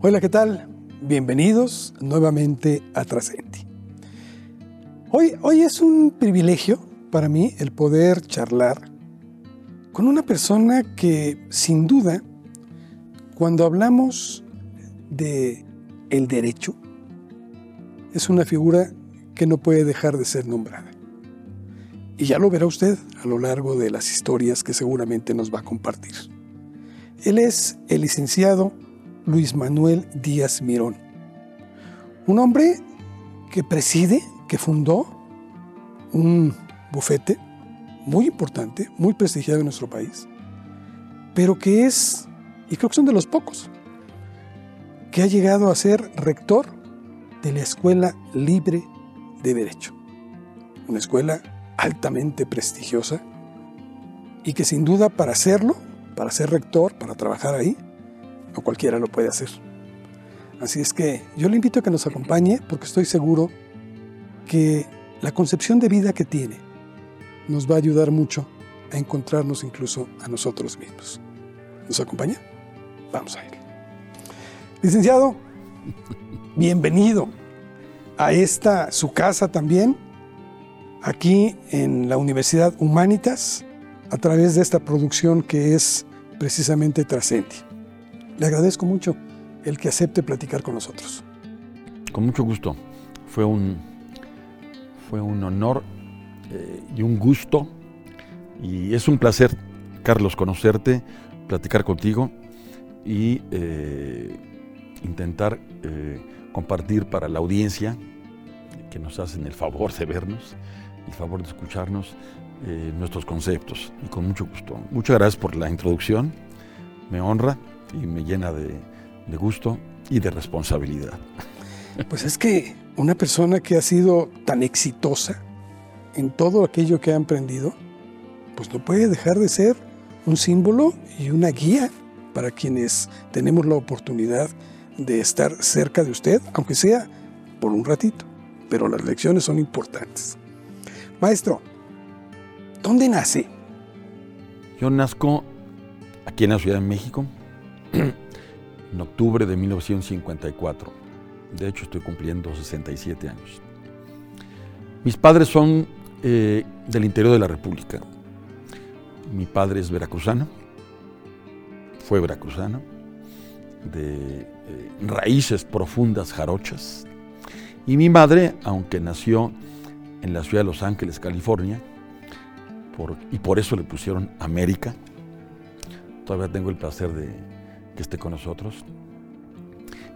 Hola, ¿qué tal? Bienvenidos nuevamente a Trascendi. Hoy, hoy es un privilegio para mí el poder charlar con una persona que sin duda, cuando hablamos de el derecho, es una figura que no puede dejar de ser nombrada. Y ya lo verá usted a lo largo de las historias que seguramente nos va a compartir. Él es el licenciado Luis Manuel Díaz Mirón, un hombre que preside, que fundó un bufete muy importante, muy prestigiado en nuestro país, pero que es, y creo que son de los pocos, que ha llegado a ser rector de la Escuela Libre de Derecho, una escuela altamente prestigiosa y que sin duda para hacerlo, para ser rector, para trabajar ahí, cualquiera lo puede hacer. Así es que yo le invito a que nos acompañe porque estoy seguro que la concepción de vida que tiene nos va a ayudar mucho a encontrarnos incluso a nosotros mismos. ¿Nos acompaña? Vamos a ir. Licenciado, bienvenido a esta su casa también, aquí en la Universidad Humanitas, a través de esta producción que es precisamente Trascendi. Le agradezco mucho el que acepte platicar con nosotros. Con mucho gusto. Fue un, fue un honor eh, y un gusto. Y es un placer, Carlos, conocerte, platicar contigo y eh, intentar eh, compartir para la audiencia que nos hacen el favor de vernos, el favor de escucharnos, nuestros conceptos. Y con mucho gusto. Muchas gracias por la introducción. Me honra y me llena de, de gusto y de responsabilidad. Pues es que una persona que ha sido tan exitosa en todo aquello que ha emprendido, pues no puede dejar de ser un símbolo y una guía para quienes tenemos la oportunidad de estar cerca de usted, aunque sea por un ratito, pero las lecciones son importantes. Maestro, ¿dónde nace? Yo nazco aquí en la Ciudad de México, en octubre de 1954. De hecho, estoy cumpliendo 67 años. Mis padres son eh, del interior de la República. Mi padre es veracruzano, fue veracruzano, de eh, raíces profundas jarochas. Y mi madre, aunque nació en la ciudad de Los Ángeles, California, y por eso le pusieron América, todavía tengo el placer de, que esté con nosotros,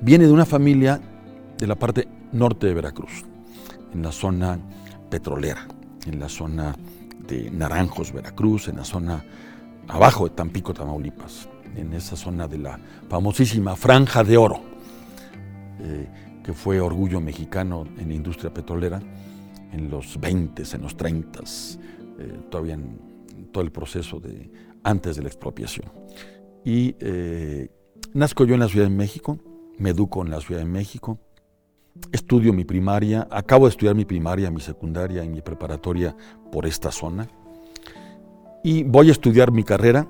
viene de una familia de la parte norte de Veracruz, en la zona petrolera, en la zona de Naranjos, Veracruz, en la zona abajo de Tampico, Tamaulipas, en esa zona de la famosísima Franja de Oro, eh, que fue orgullo mexicano en la industria petrolera en los 20, en los 30, eh, todavía en todo el proceso de antes de la expropiación. Y eh, nazco yo en la Ciudad de México, me educo en la Ciudad de México, estudio mi primaria, acabo de estudiar mi primaria, mi secundaria y mi preparatoria por esta zona. Y voy a estudiar mi carrera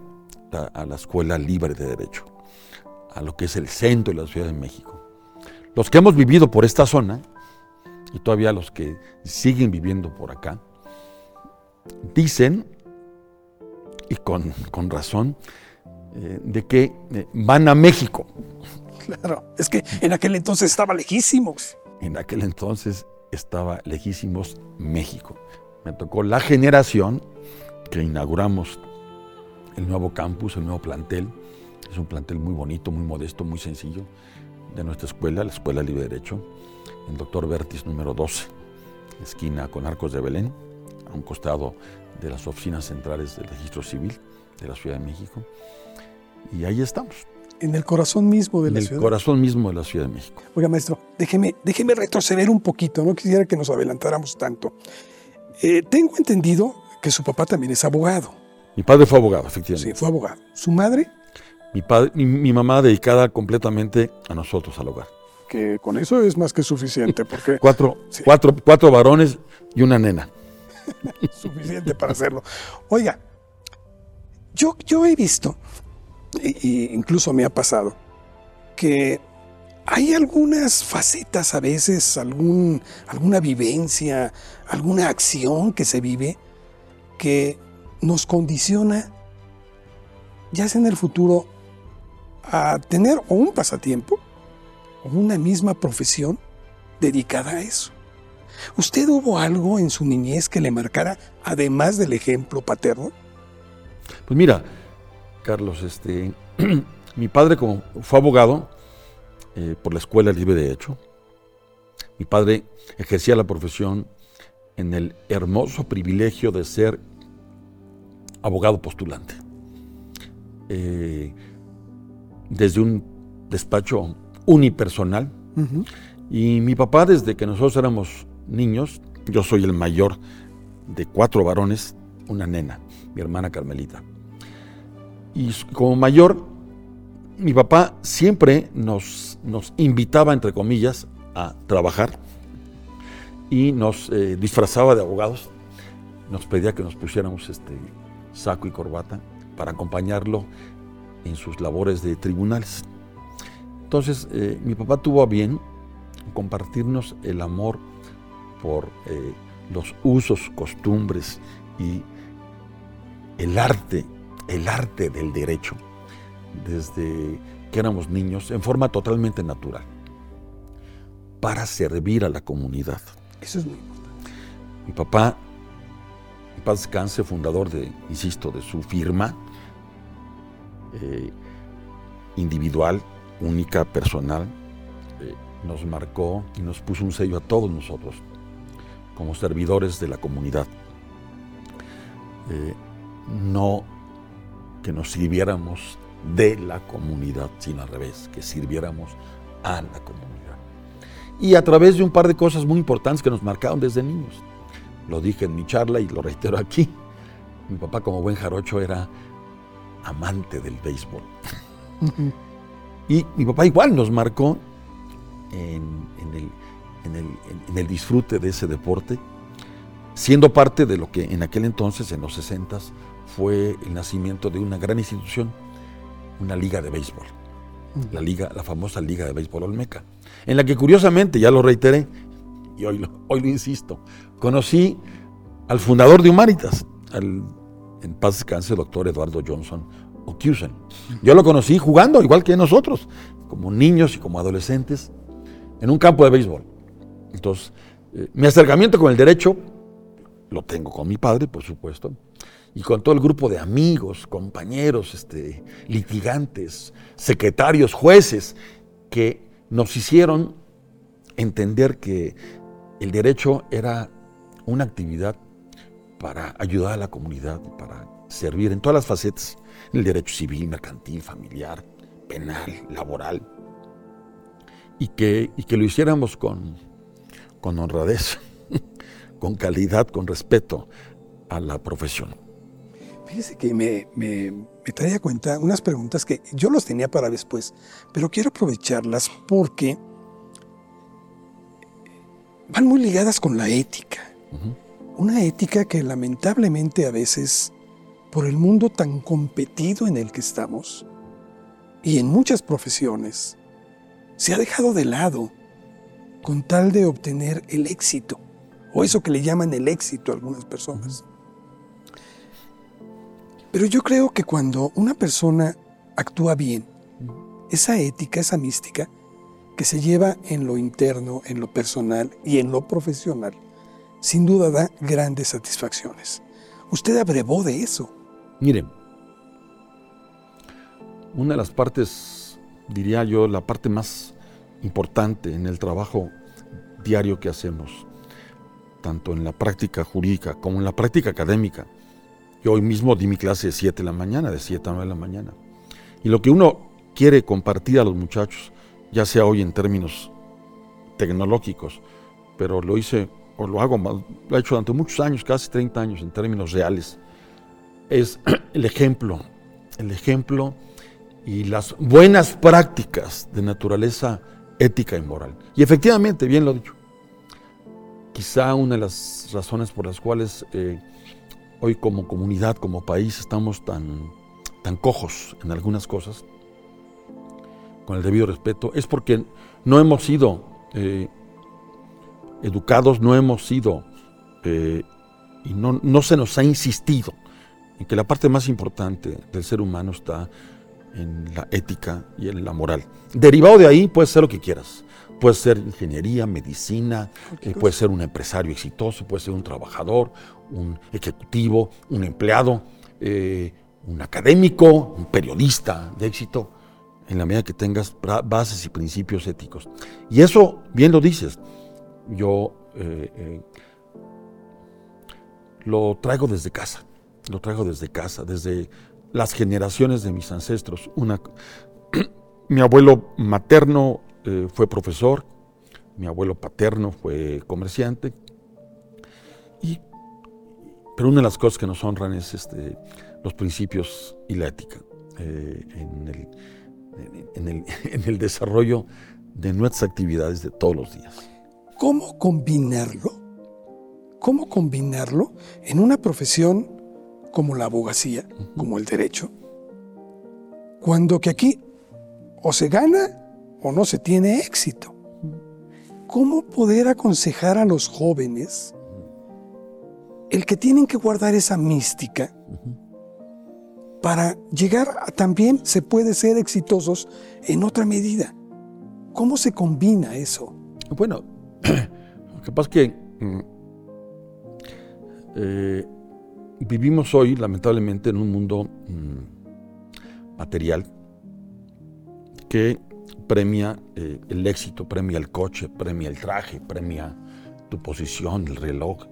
a, la Escuela Libre de Derecho, a lo que es el centro de la Ciudad de México. Los que hemos vivido por esta zona, y todavía los que siguen viviendo por acá, dicen, y con, con razón, eh, de que eh, van a México. Claro, es que en aquel entonces estaba lejísimos. En aquel entonces estaba lejísimos México. Me tocó la generación que inauguramos el nuevo campus, el nuevo plantel. Es un plantel muy bonito, muy modesto, muy sencillo de nuestra escuela, la Escuela Libre de Derecho, en Doctor Vertis número 12, esquina con Arcos de Belén, a un costado de las oficinas centrales del Registro Civil de la Ciudad de México. Y ahí estamos. En el corazón mismo de la ciudad. En el corazón mismo de la Ciudad de México. Oiga, maestro, déjeme, déjeme retroceder un poquito, no quisiera que nos adelantáramos tanto. Eh, tengo entendido que su papá también es abogado. Mi padre fue abogado, efectivamente. Sí, fue abogado. ¿Su madre? Mi, padre, mi, mamá dedicada completamente a nosotros, al hogar. Que con eso es más que suficiente, porque... cuatro, cuatro, cuatro varones y una nena. suficiente para hacerlo. Oiga, yo, yo he visto incluso me ha pasado, que hay algunas facetas a veces, algún, alguna vivencia, alguna acción que se vive que nos condiciona, ya sea en el futuro, a tener o un pasatiempo o una misma profesión dedicada a eso. ¿Usted hubo algo en su niñez que le marcara, además del ejemplo paterno? Pues mira, Carlos, este, mi padre como fue abogado eh, por la Escuela Libre de Derecho, mi padre ejercía la profesión en el hermoso privilegio de ser abogado postulante. Eh, desde un despacho unipersonal. Y mi papá, desde que nosotros éramos niños, yo soy el mayor de cuatro varones, una nena, mi hermana Carmelita. Y como mayor, mi papá siempre nos, nos invitaba, entre comillas, a trabajar y nos eh, disfrazaba de abogados. Nos pedía que nos pusiéramos este saco y corbata para acompañarlo en sus labores de tribunales. Entonces, eh, mi papá tuvo a bien compartirnos el amor por eh, los usos, costumbres y el arte, el arte del derecho, desde que éramos niños, en forma totalmente natural, para servir a la comunidad. Eso es muy importante. Mi papá, en paz descanse, fundador de, insisto, de su firma, eh, individual, única, personal, eh, nos marcó y nos puso un sello a todos nosotros como servidores de la comunidad. Eh, no que nos sirviéramos de la comunidad, sino al revés, que sirviéramos a la comunidad. Y a través de un par de cosas muy importantes que nos marcaron desde niños. Lo dije en mi charla y lo reitero aquí. Mi papá como buen jarocho era amante del béisbol. y mi papá igual nos marcó en, el, disfrute de ese deporte, siendo parte de lo que en aquel entonces, en los 60 fue el nacimiento de una gran institución, una liga de béisbol, la, liga, la famosa Liga de Béisbol Olmeca, en la que curiosamente, ya lo reiteré, y hoy lo, hoy lo insisto, conocí al fundador de Humanitas, al en paz descanse, doctor Eduardo Johnson Ocusen. Yo lo conocí jugando, igual que nosotros, como niños y como adolescentes, en un campo de béisbol. Entonces, eh, mi acercamiento con el derecho lo tengo con mi padre, por supuesto, y con todo el grupo de amigos, compañeros, este, litigantes, secretarios, jueces, que nos hicieron entender que el derecho era una actividad para ayudar a la comunidad, para servir en todas las facetas, el derecho civil, mercantil, familiar, penal, laboral, y que, y que lo hiciéramos con, con honradez, con calidad, con respeto a la profesión. Fíjese que me, me, me trae a cuenta unas preguntas que yo los tenía para después, pero quiero aprovecharlas porque van muy ligadas con la ética. Una ética que lamentablemente a veces, por el mundo tan competido en el que estamos, y en muchas profesiones, se ha dejado de lado con tal de obtener el éxito, o eso que le llaman el éxito a algunas personas. Pero yo creo que cuando una persona actúa bien, esa ética, esa mística, que se lleva en lo interno, en lo personal y en lo profesional, sin duda da grandes satisfacciones. Usted abrevó de eso. Miren, una de las partes, diría yo, la parte más importante en el trabajo diario que hacemos, tanto en la práctica jurídica como en la práctica académica. Yo hoy mismo di mi clase de 7 de la mañana, de 7 a 9 de la mañana. Y lo que uno quiere compartir a los muchachos, ya sea hoy en términos tecnológicos, pero lo hice o lo hago, lo he hecho durante muchos años, casi 30 años en términos reales, es el ejemplo, el ejemplo y las buenas prácticas de naturaleza ética y moral. Y efectivamente, bien lo he dicho, quizá una de las razones por las cuales eh, hoy como comunidad, como país, estamos tan, tan cojos en algunas cosas, con el debido respeto, es porque no hemos sido eh, educados, no hemos sido, eh, y no, no se nos ha insistido en que la parte más importante del ser humano está en la ética y en la moral. Derivado de ahí puedes ser lo que quieras. Puede ser ingeniería, medicina, eh, puede ser un empresario exitoso, puede ser un trabajador, un ejecutivo, un empleado, eh, un académico, un periodista de éxito, en la medida que tengas bases y principios éticos. Y eso, bien lo dices, yo eh, lo traigo desde casa, lo traigo desde casa, desde las generaciones de mis ancestros. Una, mi abuelo materno eh, fue profesor, mi abuelo paterno fue comerciante. Y, pero una de las cosas que nos honran es este, los principios y la ética eh, en, el, en, el, en el desarrollo de nuestras actividades de todos los días. ¿Cómo combinarlo? ¿Cómo combinarlo en una profesión como la abogacía, como el derecho? Cuando que aquí o se gana o no se tiene éxito. ¿Cómo poder aconsejar a los jóvenes el que tienen que guardar esa mística para llegar a también se puede ser exitosos en otra medida? ¿Cómo se combina eso? Bueno, es que mm, eh, vivimos hoy, lamentablemente, en un mundo mm, material que premia eh, el éxito, premia el coche, premia el traje, premia tu posición, el reloj,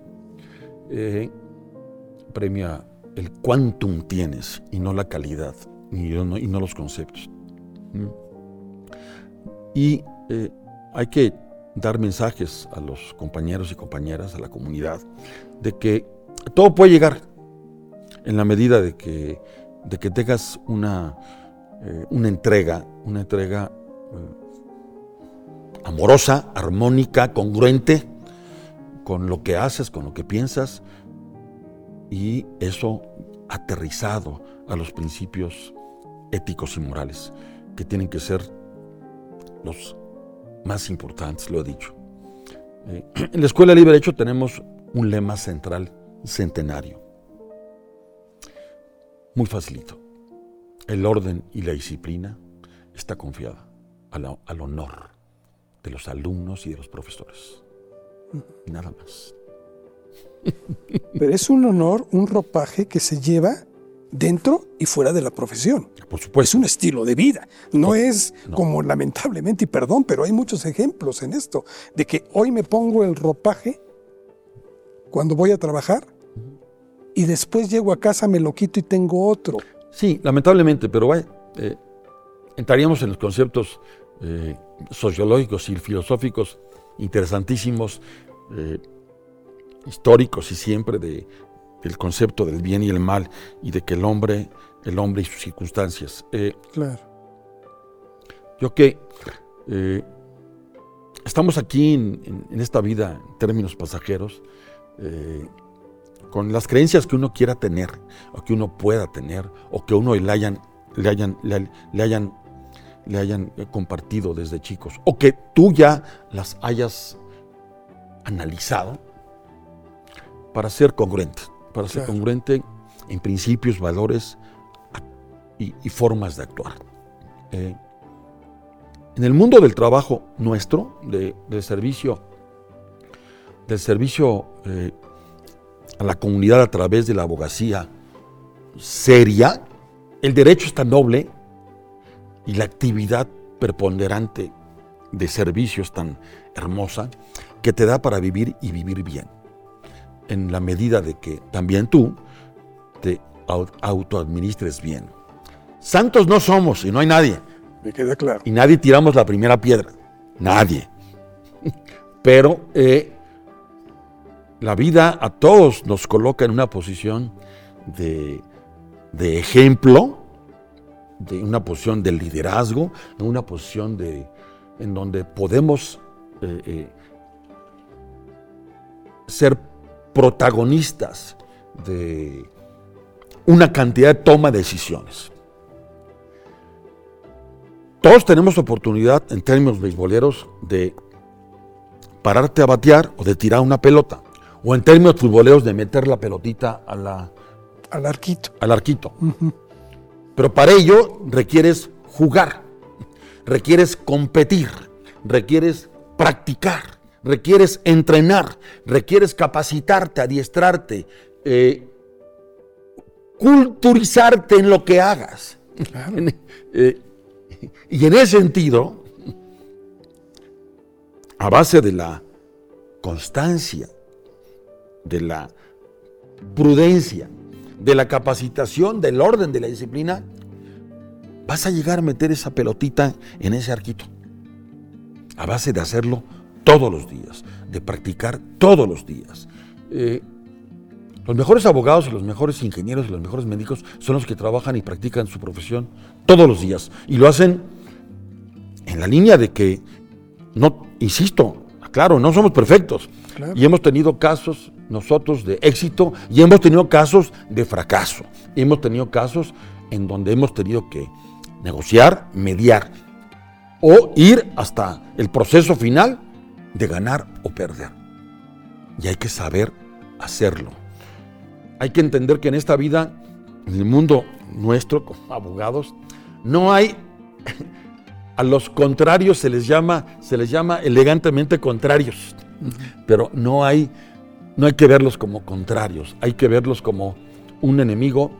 eh, premia el quantum tienes y no la calidad y no, y no los conceptos. Y eh, hay que dar mensajes a los compañeros y compañeras, a la comunidad, de que todo puede llegar en la medida de que, de que tengas una, una entrega, una entrega amorosa, armónica, congruente con lo que haces, con lo que piensas, y eso aterrizado a los principios éticos y morales, que tienen que ser los más importantes, lo he dicho. Eh, en la Escuela Libre Derecho tenemos un lema central, centenario. Muy facilito. El orden y la disciplina está confiada al, honor de los alumnos y de los profesores. Nada más. Pero es un honor, un ropaje que se lleva dentro y fuera de la profesión. Por supuesto. Es un estilo de vida. No es como lamentablemente, y perdón, pero hay muchos ejemplos en esto, de que hoy me pongo el ropaje cuando voy a trabajar y después llego a casa, me lo quito y tengo otro. Sí, lamentablemente, pero vaya, eh, entraríamos en los conceptos eh, sociológicos y filosóficos interesantísimos, eh, históricos y siempre de, del concepto del bien y el mal y de que el hombre, el hombre y sus circunstancias. Eh, claro. Yo que estamos aquí en, esta vida en términos pasajeros, con las creencias que uno quiera tener, o que uno pueda tener, o que uno le hayan, le hayan, le hayan le hayan eh, compartido desde chicos o que tú ya las hayas analizado para ser congruente, para ser congruente en principios, valores y, formas de actuar. Eh, en el mundo del trabajo nuestro, de, del servicio, del servicio eh, a la comunidad a través de la abogacía seria, el derecho es tan noble y la actividad preponderante de servicios tan hermosa que te da para vivir y vivir bien. En la medida de que también tú te autoadministres bien. Santos no somos y no hay nadie. Me queda claro. Y nadie tiramos la primera piedra. Nadie. Pero eh, la vida a todos nos coloca en una posición de, de ejemplo de una posición de liderazgo, en una posición de, en donde podemos eh, eh, ser protagonistas de una cantidad de toma de decisiones. todos tenemos oportunidad en términos beisboleros de pararte a batear o de tirar una pelota. O en términos futboleros de meter la pelotita a la, Al arquito. al arquito. Pero para ello requieres jugar, requieres competir, requieres practicar, requieres entrenar, requieres capacitarte, adiestrarte, eh, culturizarte en lo que hagas. Claro. Eh, y en ese sentido, a base de la constancia, de la prudencia, de la capacitación, del orden, de la disciplina, vas a llegar a meter esa pelotita en ese arquito. A base de hacerlo todos los días, de practicar todos los días. Eh, los mejores abogados y los mejores ingenieros y los mejores médicos son los que trabajan y practican su profesión todos los días. Y lo hacen en la línea de que, no, insisto, claro, no somos perfectos. Claro. Y hemos tenido casos nosotros de éxito y hemos tenido casos de fracaso. Hemos tenido casos en donde hemos tenido que negociar, mediar o ir hasta el proceso final de ganar o perder. Y hay que saber hacerlo. Hay que entender que en esta vida, en el mundo nuestro como abogados, no hay a los contrarios se les llama se les llama elegantemente contrarios, pero no hay no hay que verlos como contrarios, hay que verlos como un enemigo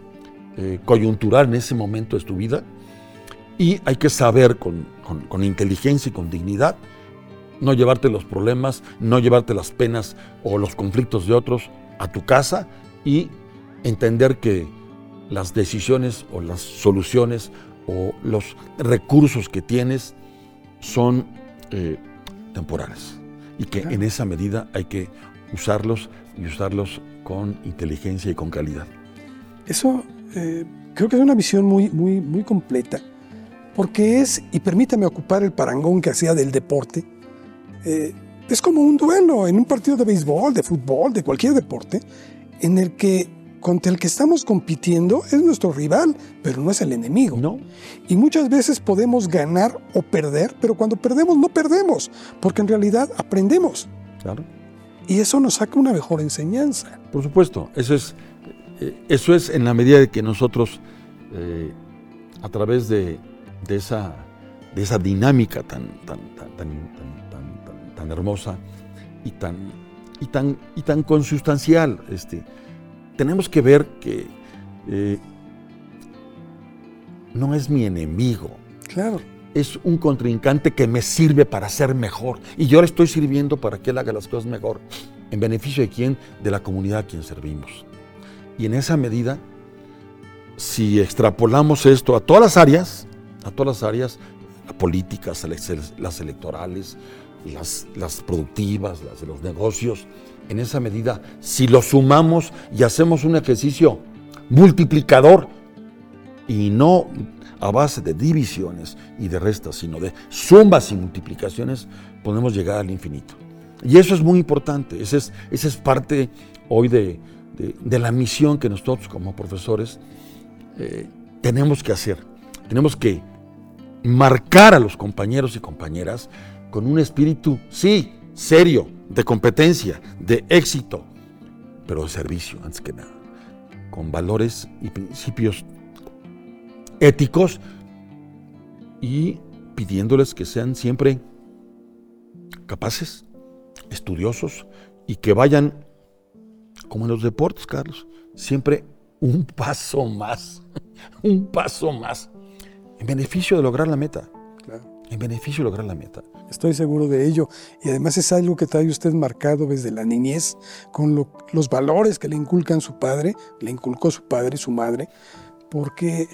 eh, coyuntural en ese momento de tu vida y hay que saber con, con- con inteligencia y con dignidad no llevarte los problemas, no llevarte las penas o los conflictos de otros a tu casa y entender que las decisiones o las soluciones o los recursos que tienes son eh, temporales y que en esa medida hay que usarlos y usarlos con inteligencia y con calidad. Eso eh, creo que es una visión muy, muy, muy completa, porque es, y permítame ocupar el parangón que hacía del deporte, eh, es como un duelo en un partido de béisbol, de fútbol, de cualquier deporte, en el que contra el que estamos compitiendo es nuestro rival, pero no es el enemigo. ¿No? Y muchas veces podemos ganar o perder, pero cuando perdemos no perdemos, porque en realidad aprendemos. Claro. Y eso nos saca una mejor enseñanza. Por supuesto, eso es, eh, eso es en la medida de que nosotros, eh, a través de, de esa, de esa dinámica tan, tan, tan, tan, tan, tan- tan- tan hermosa y tan, y tan, y tan consustancial, este, tenemos que ver que eh, no es mi enemigo, Claro. Es un contrincante que me sirve para ser mejor. Y yo le estoy sirviendo para que él haga las cosas mejor. ¿En beneficio de quién? De la comunidad a quien servimos. Y en esa medida, si extrapolamos esto a todas las áreas, a todas las áreas, las políticas, las electorales, las, las productivas, las de los negocios, en esa medida, si lo sumamos y hacemos un ejercicio multiplicador, y no a base de divisiones y de restas, sino de sumas y multiplicaciones, podemos llegar al infinito. Y eso es muy importante, esa es, parte hoy de la misión que nosotros como profesores eh, tenemos que hacer. Tenemos que marcar a los compañeros y compañeras con un espíritu, sí, serio, de competencia, de éxito, pero de servicio, antes que nada, con valores y principios éticos y pidiéndoles que sean siempre capaces, estudiosos y que vayan, como en los deportes, Carlos, siempre un paso más, un paso más, en beneficio de lograr la meta, Claro. en beneficio de lograr la meta. Estoy seguro de ello. Y además es algo que trae usted marcado desde la niñez, con lo- los valores que le inculcan su padre, le inculcó su padre su madre, porque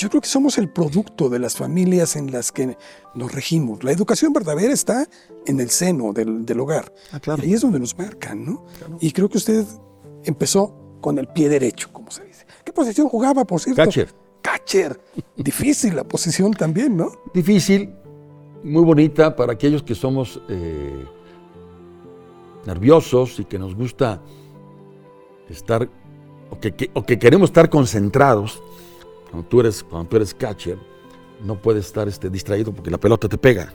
yo creo que somos el producto de las familias en las que nos regimos. La educación verdadera está en el seno del, del hogar. Ah, claro. Y ahí es donde nos marcan, ¿no? Claro. Y creo que usted empezó con el pie derecho, como se dice. ¿Qué posición jugaba, por cierto? Catcher. Catcher. Difícil la posición también, ¿no? Difícil, muy bonita para aquellos que somos eh, nerviosos y que nos gusta estar, o que, que- o que queremos estar concentrados, cuando tú eres, cuando tú eres catcher, no puedes estar este, distraído porque la pelota te pega.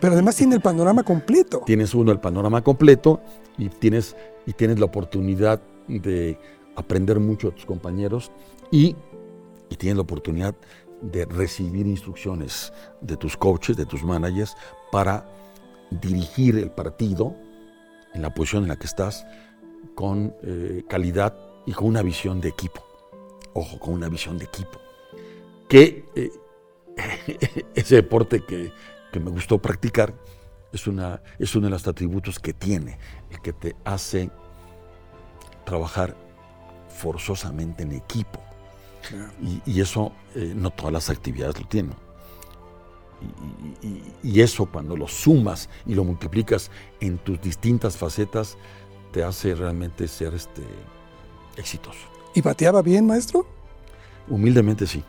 Pero además tiene el panorama completo. Tienes uno el panorama completo y tienes, y tienes la oportunidad de aprender mucho de tus compañeros y, y tienes la oportunidad de recibir instrucciones de tus coaches, de tus managers, para dirigir el partido en la posición en la que estás con eh, calidad y con una visión de equipo. Ojo, con una visión de equipo. Que eh, ese deporte que, que, me gustó practicar es, una, es uno de los atributos que tiene, el que te hace trabajar forzosamente en equipo. Y, y, eso eh, no todas las actividades lo tienen. Y, y, y, eso cuando lo sumas y lo multiplicas en tus distintas facetas, te hace realmente ser este, exitoso. ¿Y bateaba bien, maestro? Humildemente sí.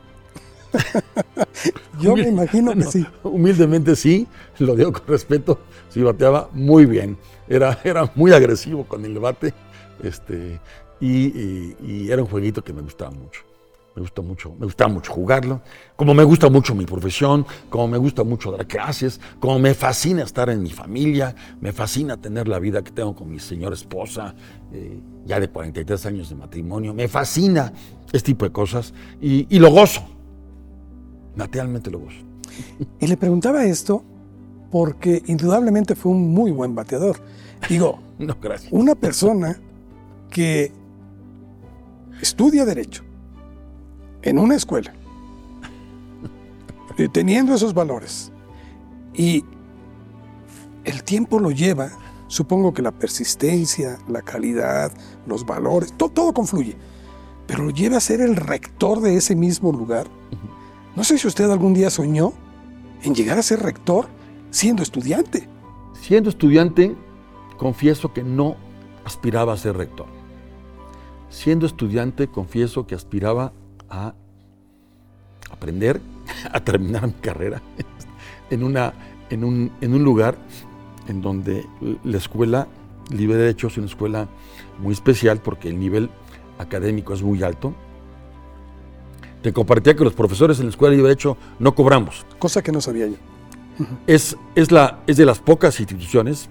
Yo me imagino que sí. Humildemente sí, lo digo con respeto, sí bateaba muy bien. Era, era muy agresivo con el bate este, y, y era un jueguito que me gustaba mucho me gusta mucho, me gusta mucho jugarlo, como me gusta mucho mi profesión, como me gusta mucho dar clases, como me fascina estar en mi familia, me fascina tener la vida que tengo con mi señora esposa, eh, ya de 43 años de matrimonio, me fascina este tipo de cosas y, y lo gozo, naturalmente lo gozo. Y le preguntaba esto porque indudablemente fue un muy buen bateador. Digo, no, gracias. una persona que estudia derecho, en una escuela, teniendo esos valores, y el tiempo lo lleva, supongo que la persistencia, la calidad, los valores, todo, todo confluye, pero lo lleva a ser el rector de ese mismo lugar. No sé si usted algún día soñó en llegar a ser rector siendo estudiante. Siendo estudiante, confieso que no aspiraba a ser rector. Siendo estudiante, confieso que aspiraba a aprender a terminar mi carrera en, una, en, un, en un lugar en donde la escuela Libre de Derecho es una escuela muy especial porque el nivel académico es muy alto. Te compartía que los profesores en la escuela Libre de Derecho no cobramos. Cosa que no sabía yo. Es, es, la, es de las pocas instituciones,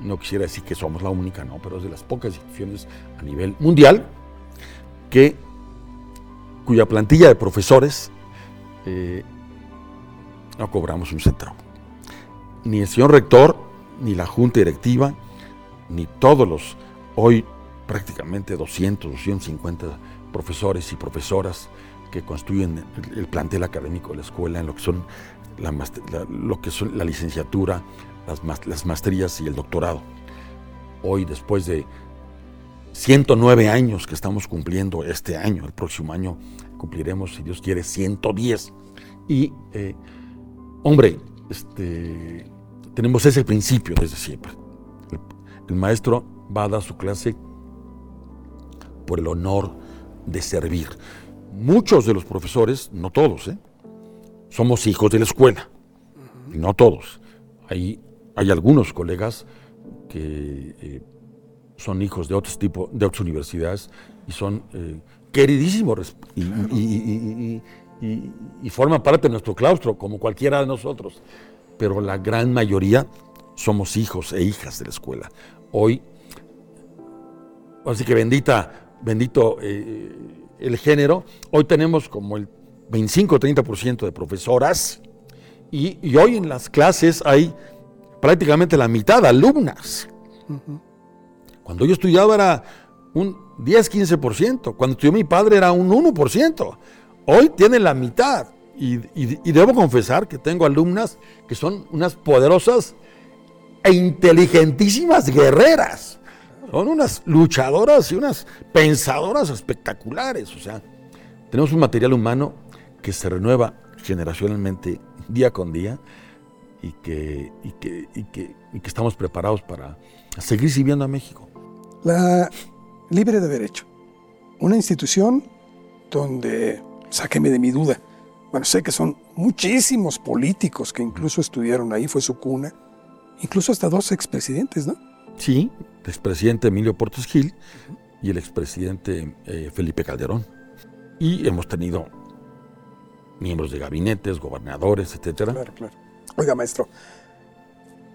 no quisiera decir que somos la única, no, pero es de las pocas instituciones a nivel mundial que cuya plantilla de profesores eh, no cobramos un centavo. Ni el señor rector, ni la junta directiva, ni todos los hoy prácticamente 200, 250 profesores y profesoras que construyen el, el plantel académico de la escuela en lo que son la, la, lo que son la licenciatura, las, las maestrías y el doctorado. Hoy, después de 109 años que estamos cumpliendo este año, el próximo año cumpliremos, si Dios quiere, 110. Y, eh, hombre, este, tenemos ese principio desde siempre. El, maestro va a dar su clase por el honor de servir. Muchos de los profesores, no todos, ¿eh? somos hijos de la escuela, no todos. Hay, hay algunos colegas que eh, son hijos de otros tipo, de otras universidades y son eh, queridísimos y, forman parte de nuestro claustro, como cualquiera de nosotros. Pero la gran mayoría somos hijos e hijas de la escuela. Hoy, así que bendita, bendito eh, el género, hoy tenemos como el 25-30% de profesoras y, hoy en las clases hay prácticamente la mitad de alumnas. Uh. Cuando yo estudiaba era un 10-15%. Cuando estudió mi padre era un 1%. Hoy tiene la mitad. Y, debo confesar que tengo alumnas que son unas poderosas e inteligentísimas guerreras. Son unas luchadoras y unas pensadoras espectaculares. O sea, tenemos un material humano que se renueva generacionalmente día con día y que, que estamos preparados para seguir sirviendo a México. La Libre de Derecho, una institución donde, sáqueme de mi duda, bueno, sé que son muchísimos políticos que incluso estuvieron ahí, fue su cuna, incluso hasta dos expresidentes, ¿no? Sí, el expresidente Emilio Portes Gil y el expresidente eh, Felipe Calderón. Y hemos tenido miembros de gabinetes, gobernadores, etcétera. Claro, claro. Oiga, maestro,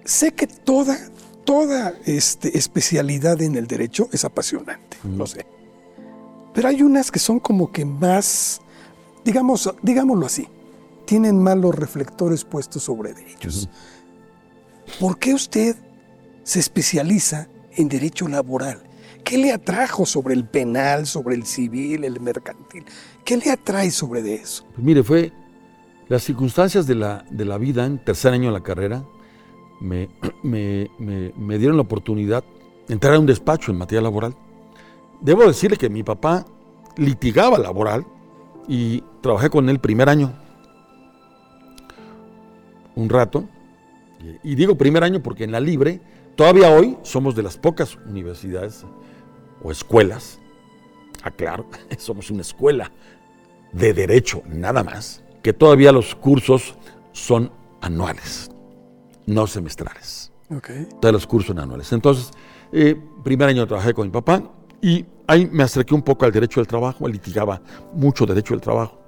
sé que toda, toda este, especialidad en el derecho es apasionante, lo sé. Pero hay unas que son como que más, digamos, digámoslo así, tienen más los reflectores puestos sobre ellos. ¿Por qué usted se especializa en derecho laboral? ¿Qué le atrajo sobre el penal, sobre el civil, el mercantil? ¿Qué le atrae sobre de eso? Pues mire, fue las circunstancias de la, de la vida en tercer año de la carrera me, me, me, dieron la oportunidad de entrar a un despacho en materia laboral. Debo decirle que mi papá litigaba laboral y trabajé con él primer año. Un rato. Y digo primer año porque en la Libre, todavía hoy somos de las pocas universidades o escuelas, aclaro, somos una escuela de derecho nada más, que todavía los cursos son anuales, no semestrales. Okay. Todos los cursos anuales. Entonces, eh, primer año trabajé con mi papá y ahí me acerqué un poco al derecho del trabajo, litigaba mucho derecho del trabajo.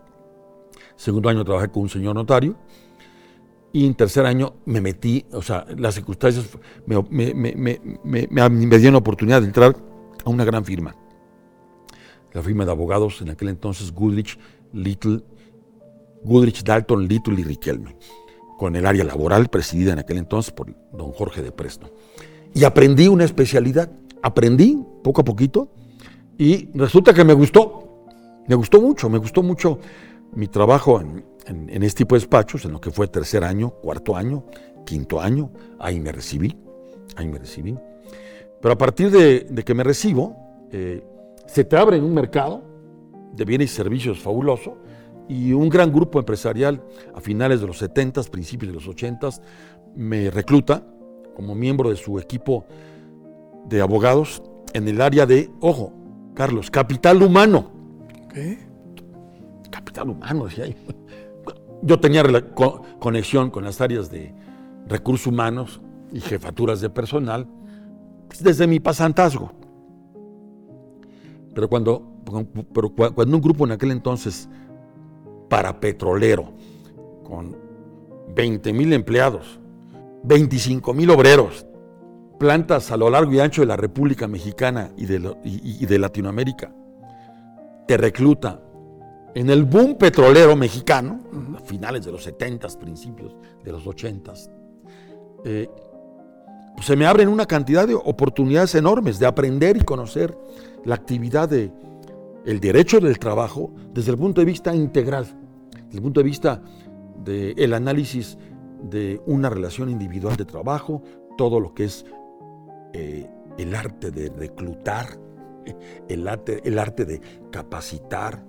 Segundo año trabajé con un señor notario y en tercer año me metí, o sea, las circunstancias me, me, me, me dieron la oportunidad de entrar a una gran firma. La firma de abogados en aquel entonces Goodrich, Little, Goodrich, Dalton, Little y Riquelme, con el área laboral presidida en aquel entonces por don Jorge de Presto. Y aprendí una especialidad, aprendí poco a poquito y resulta que me gustó, me gustó mucho, me gustó mucho mi trabajo en, en, este tipo de despachos, en lo que fue tercer año, cuarto año, quinto año, ahí me recibí, ahí me recibí. Pero a partir de, de que me recibo, eh, se te abre un mercado de bienes y servicios fabuloso y un gran grupo empresarial a finales de los 70, principios de los 80 me recluta como miembro de su equipo de abogados en el área de, ojo, Carlos, capital humano. ¿Qué? Capital humano, decía yo. Yo tenía conexión con las áreas de recursos humanos y jefaturas de personal desde mi pasantazgo. Pero cuando, pero cuando un grupo en aquel entonces parapetrolero, con 20 mil empleados, 25 mil obreros, plantas a lo largo y ancho de la República Mexicana y de, Latinoamérica, te recluta en el boom petrolero mexicano, a finales de los 70, principios de los 80, eh, pues se me abren una cantidad de oportunidades enormes de aprender y conocer la actividad de el derecho del trabajo desde el punto de vista integral, desde el punto de vista del análisis de una relación individual de trabajo, todo lo que es eh, el arte de reclutar, el arte, el arte de capacitar,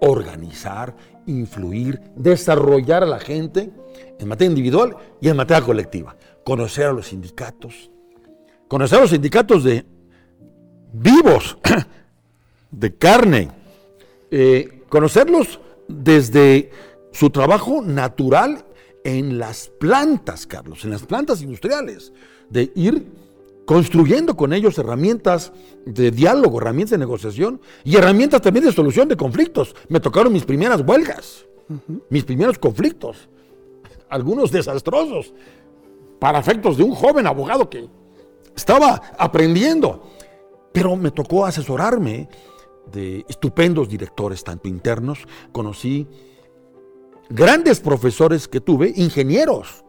organizar, influir, desarrollar a la gente en materia individual y en materia colectiva. Conocer a los sindicatos, conocer a los sindicatos de vivos, de carne, eh, conocerlos desde su trabajo natural en las plantas, Carlos, en las plantas industriales, de ir construyendo con ellos herramientas de diálogo, herramientas de negociación y herramientas también de solución de conflictos. Me tocaron mis primeras huelgas, uh -huh. mis primeros conflictos, algunos desastrosos, para efectos de un joven abogado que estaba aprendiendo, pero me tocó asesorarme de estupendos directores, tanto internos, conocí grandes profesores que tuve, ingenieros,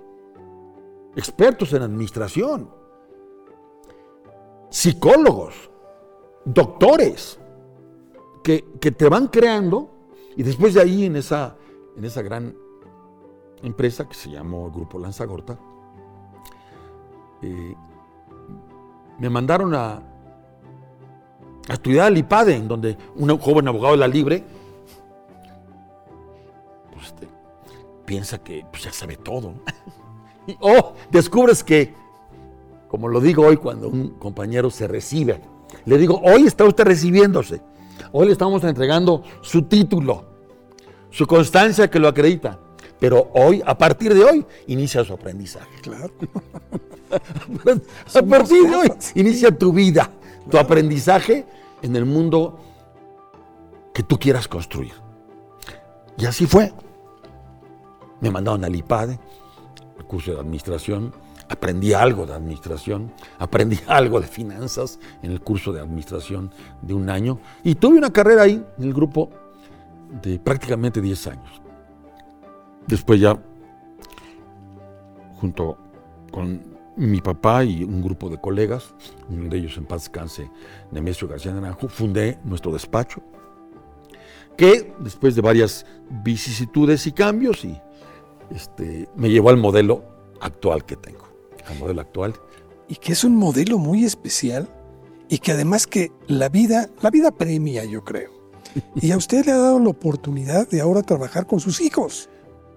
expertos en administración, psicólogos, doctores, que, que, te van creando y después de ahí en esa, en esa gran empresa que se llamó Grupo Lanzagorta, eh, me mandaron a, a estudiar al IPADE, en donde un joven abogado de la Libre pues, este, piensa que pues, ya sabe todo. y, oh, descubres que como lo digo hoy cuando un compañero se recibe. Le digo, hoy está usted recibiéndose. Hoy le estamos entregando su título, su constancia que lo acredita. Pero hoy, a partir de hoy, inicia su aprendizaje. Claro. a partir de hoy, inicia tu vida, tu aprendizaje en el mundo que tú quieras construir. Y así fue. me mandaron al IPADE, el curso de administración, aprendí algo de administración, aprendí algo de finanzas en el curso de administración de un año y tuve una carrera ahí en el grupo de prácticamente 10 años. Después ya, junto con mi papá y un grupo de colegas, uno de ellos en paz descanse, Nemesio García Naranjo, fundé nuestro despacho, que después de varias vicisitudes y cambios, y, este, me llevó al modelo actual que tengo, al modelo actual. Y que es un modelo muy especial y que además que la vida, la vida premia, yo creo. Y a usted le ha dado la oportunidad de ahora trabajar con sus hijos.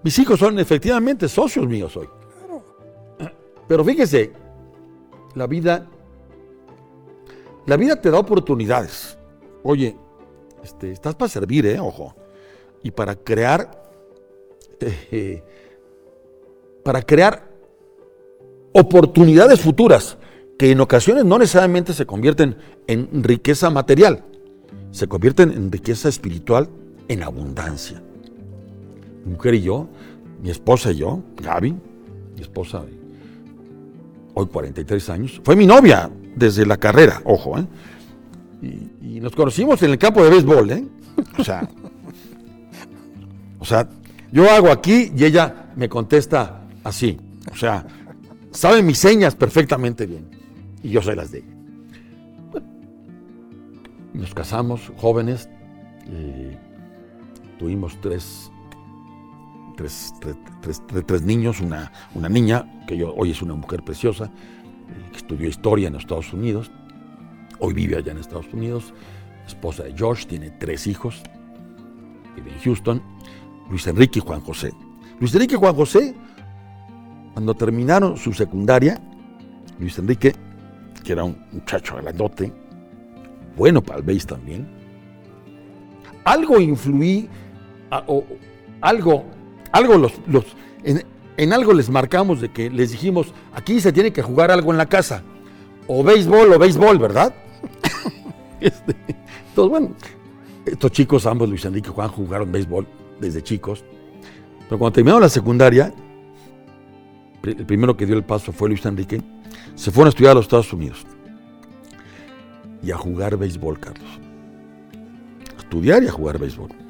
Mis hijos son efectivamente socios míos hoy. Pero fíjese, la vida, la vida te da oportunidades. Oye, este, estás para servir, ¿eh? Ojo. Y para crear, eh, para crear oportunidades futuras que en ocasiones no necesariamente se convierten en riqueza material, se convierten en riqueza espiritual en abundancia. Mi mujer y yo, mi esposa y yo, Gaby, mi esposa hoy 43 años, fue mi novia desde la carrera, ojo, ¿eh? Y, nos conocimos en el campo de béisbol, ¿eh? O sea, o sea, yo hago aquí y ella me contesta así. O sea, sabe mis señas perfectamente bien. Y yo soy las de ella. nos casamos jóvenes. Eh, tuvimos tres, tres, niños, una, una, niña, que yo, hoy es una mujer preciosa, que estudió historia en Estados Unidos. Hoy vive allá en Estados Unidos. Esposa de George, tiene tres hijos. Vive en Houston. Luis Enrique y Juan José. Luis Enrique y Juan José, cuando terminaron su secundaria, Luis Enrique, que era un muchacho grandote, bueno para el también, algo influí, o algo, algo los, los en, en, algo les marcamos de que les dijimos, aquí se tiene que jugar algo en la casa, o béisbol o béisbol, ¿verdad? este, entonces, bueno, estos chicos, ambos, Luis Enrique y Juan, jugaron béisbol desde chicos. Pero cuando terminaron la secundaria, el primero que dio el paso fue Luis Enrique, se fueron a estudiar a los Estados Unidos y a jugar béisbol, Carlos. Estudiar y a jugar béisbol.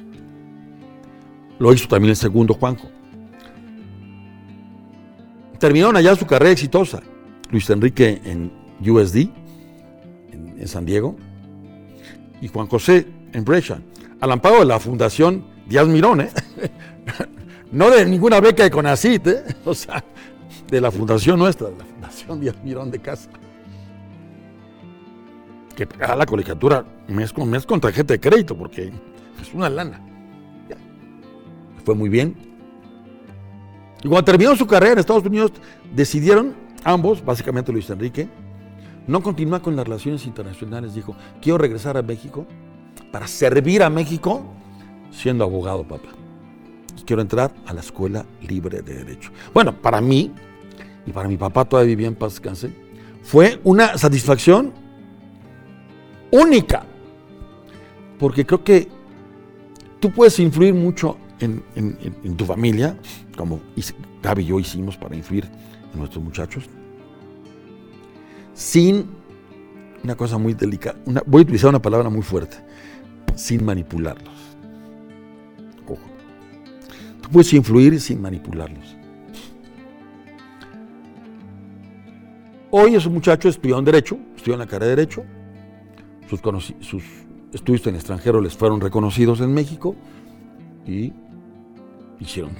Lo hizo también el segundo Juanjo. Terminaron allá su carrera exitosa. Luis Enrique en USD, en, San Diego, y Juan José en Brescia, al amparo de la Fundación Díaz Mirón, ¿eh? no de ninguna beca de Conacit, ¿eh? o sea, de la fundación nuestra, de la Fundación Díaz Mirón de Casa. Que pagaba la colegiatura mes con mes con tarjeta de crédito, porque es una lana. Fue muy bien. Y cuando terminó su carrera en Estados Unidos, decidieron ambos, básicamente Luis Enrique, no continuar con las relaciones internacionales. Dijo, quiero regresar a México para servir a México siendo abogado, papá. Quiero entrar a la Escuela Libre de Derecho. Bueno, para mí, y para mi papá todavía vivía en paz descanse, fue una satisfacción única. Porque creo que tú puedes influir mucho en, tu familia, como Gaby y yo hicimos para influir en nuestros muchachos, sin una cosa muy delicada. voy a utilizar una palabra muy fuerte, sin manipularlos. Tú puedes influir sin manipularlos. Hoy esos muchachos estudiaron Derecho, estudiaron la carrera de Derecho, sus, sus estudios en extranjero les fueron reconocidos en México y hicieron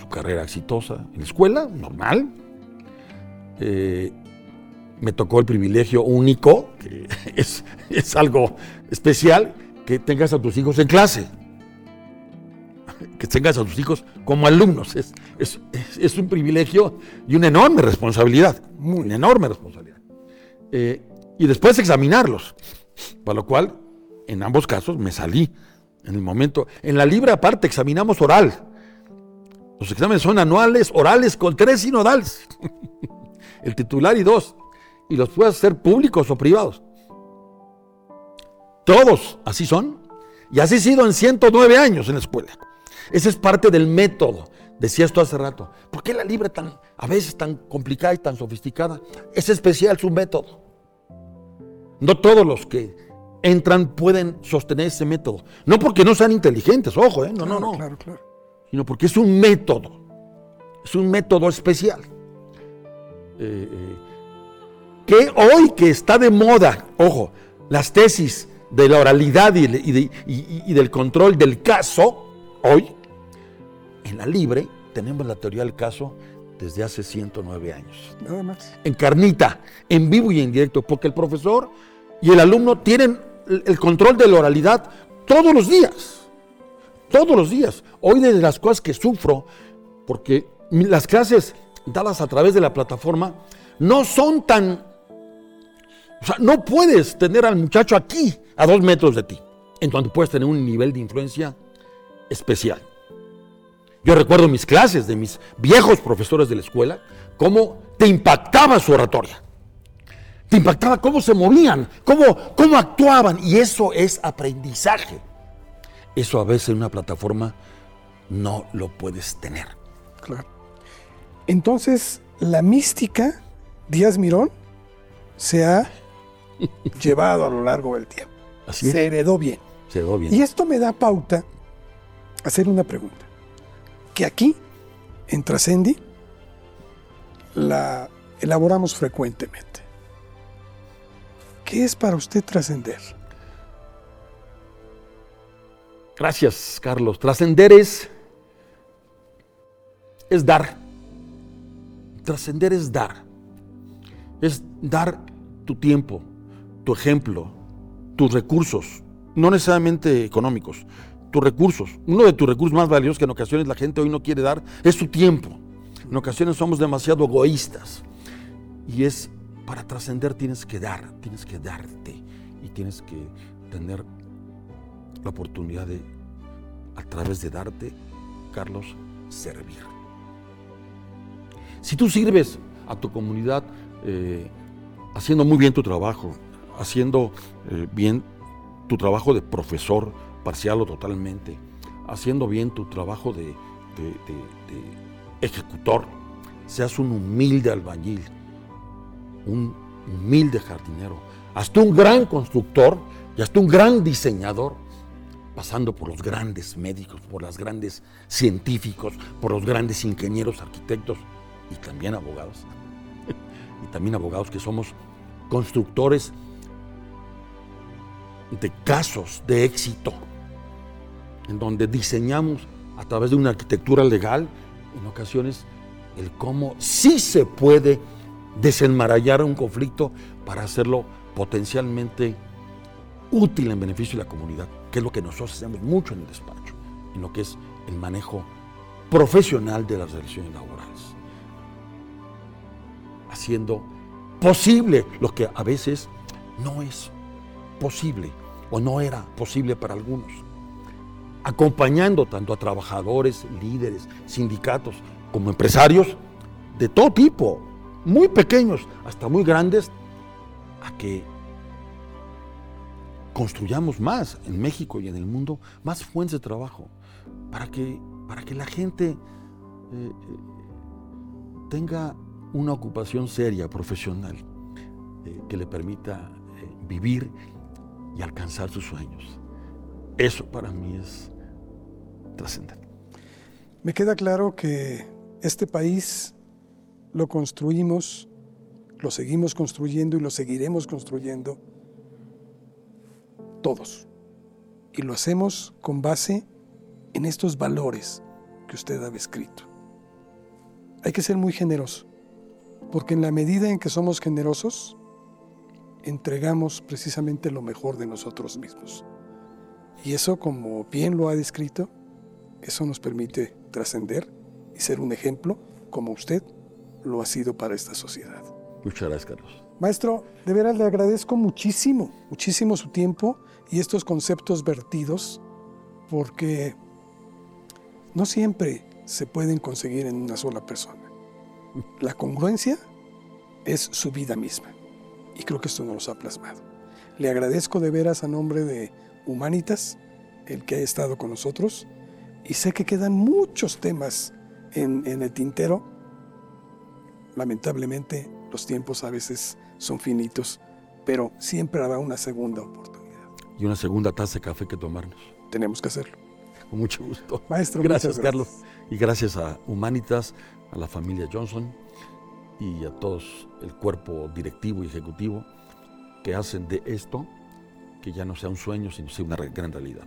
su, carrera exitosa en la escuela, normal. Eh, me tocó el privilegio único, que es, es algo especial, que tengas a tus hijos en clase que tengas a tus hijos como alumnos. Es, es, un privilegio y una enorme responsabilidad, una enorme responsabilidad. Eh, y después examinarlos, para lo cual, en ambos casos, me salí en el momento. En la libre aparte examinamos oral. Los exámenes son anuales, orales, con tres sinodales. el titular y dos. Y los puedes hacer públicos o privados. Todos así son. Y así ha sido en 109 años en la escuela. Ese es parte del método Decías tú hace rato, ¿por qué la libre tan, a veces tan complicada y tan sofisticada? Es especial su método. No todos los que entran pueden sostener ese método. No porque no sean inteligentes, ojo, ¿eh? no, no, no. Claro, claro. Sino porque es un método. Es un método especial. Eh, eh, que hoy que está de moda, ojo, las tesis de la oralidad y, y del control del caso, hoy en la libre tenemos la teoría del caso desde hace 109 años. Nada más. En carnita, en vivo y en directo, porque el profesor y el alumno tienen el control de la oralidad todos los días. Todos los días. Hoy de las cosas que sufro, porque las clases dadas a través de la plataforma no son tan... O sea, no puedes tener al muchacho aquí, a dos metros de ti, en donde puedes tener un nivel de influencia especial. Yo recuerdo mis clases de mis viejos profesores de la escuela, cómo te impactaba su oratoria. Te impactaba cómo se movían, cómo, cómo actuaban. Y eso es aprendizaje. Eso a veces en una plataforma no lo puedes tener. Claro. Entonces, la mística Díaz Mirón se ha llevado a lo largo del tiempo. Así Se heredó bien. Se heredó bien. Y esto me da pauta a hacer una pregunta que aquí, en Trascendi, la elaboramos frecuentemente. ¿Qué es para usted trascender? Gracias, Carlos. Trascender es, es dar. Trascender es dar. Es dar tu tiempo, tu ejemplo, tus recursos, no necesariamente económicos, tus recursos. Uno de tus recursos más valiosos que en ocasiones la gente hoy no quiere dar es tu tiempo. En ocasiones somos demasiado egoístas. Y es, para trascender tienes que dar, tienes que darte y tienes que tener la oportunidad de, a través de darte, Carlos, servir. Si tú sirves a tu comunidad eh, haciendo muy bien tu trabajo, haciendo eh, bien tu trabajo de profesor, parcial o totalmente, haciendo bien tu trabajo de, ejecutor, seas un humilde albañil, un humilde jardinero, hasta un gran constructor y hasta un gran diseñador, pasando por los grandes médicos, por los grandes científicos, por los grandes ingenieros, arquitectos y también abogados. y también abogados que somos constructores de casos de éxito en donde diseñamos a través de una arquitectura legal, en ocasiones, el cómo sí se puede desenmarañar un conflicto para hacerlo potencialmente útil en beneficio de la comunidad, es lo que nosotros hacemos mucho en el despacho, en lo que es el manejo profesional de las relaciones laborales, haciendo posible lo que a veces no es posible o no era posible para algunos. Acompañando tanto a trabajadores, líderes, sindicatos, como empresarios de todo tipo, muy pequeños hasta muy grandes, a que construyamos más en México y en el mundo, más fuentes de trabajo, para que, para que la gente eh, eh, tenga una ocupación seria, profesional, eh, que le permita vivir y alcanzar sus sueños. Eso para mí es trascender. Me queda claro que este país lo construimos, lo seguimos construyendo y lo seguiremos construyendo todos. Y lo hacemos con base en estos valores que usted ha descrito. Hay que ser muy generoso, porque en la medida en que somos generosos, entregamos precisamente lo mejor de nosotros mismos. Y eso, como bien lo ha descrito, eso nos permite trascender y ser un ejemplo como usted lo ha sido para esta sociedad. Muchas gracias, Carlos. Maestro, de veras le agradezco muchísimo, muchísimo su tiempo y estos conceptos vertidos, porque no siempre se pueden conseguir en una sola persona. La congruencia es su vida misma y creo que esto nos lo ha plasmado. Le agradezco de veras a nombre de Humanitas, el que ha estado con nosotros, y sé que quedan muchos temas en, en el tintero. Lamentablemente los tiempos a veces son finitos, pero siempre habrá una segunda oportunidad. Y una segunda taza de café que tomarnos. Tenemos que hacerlo. Con mucho gusto. Maestro, gracias, muchas Carlos. Y gracias a Humanitas, a la familia Johnson y a todos el cuerpo directivo y ejecutivo que hacen de esto que ya no sea un sueño, sino sea una gran realidad.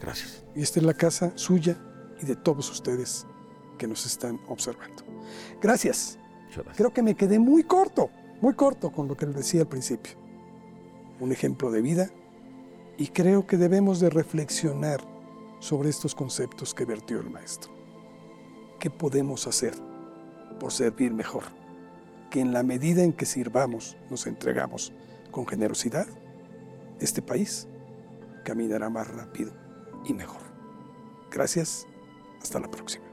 Gracias. Y esta es la casa suya y de todos ustedes que nos están observando. Gracias. Muchas gracias. Creo que me quedé muy corto, muy corto con lo que les decía al principio. Un ejemplo de vida y creo que debemos de reflexionar sobre estos conceptos que vertió el maestro. ¿Qué podemos hacer por servir mejor? Que en la medida en que sirvamos, nos entregamos con generosidad, este país caminará más rápido y mejor. Gracias, hasta la próxima.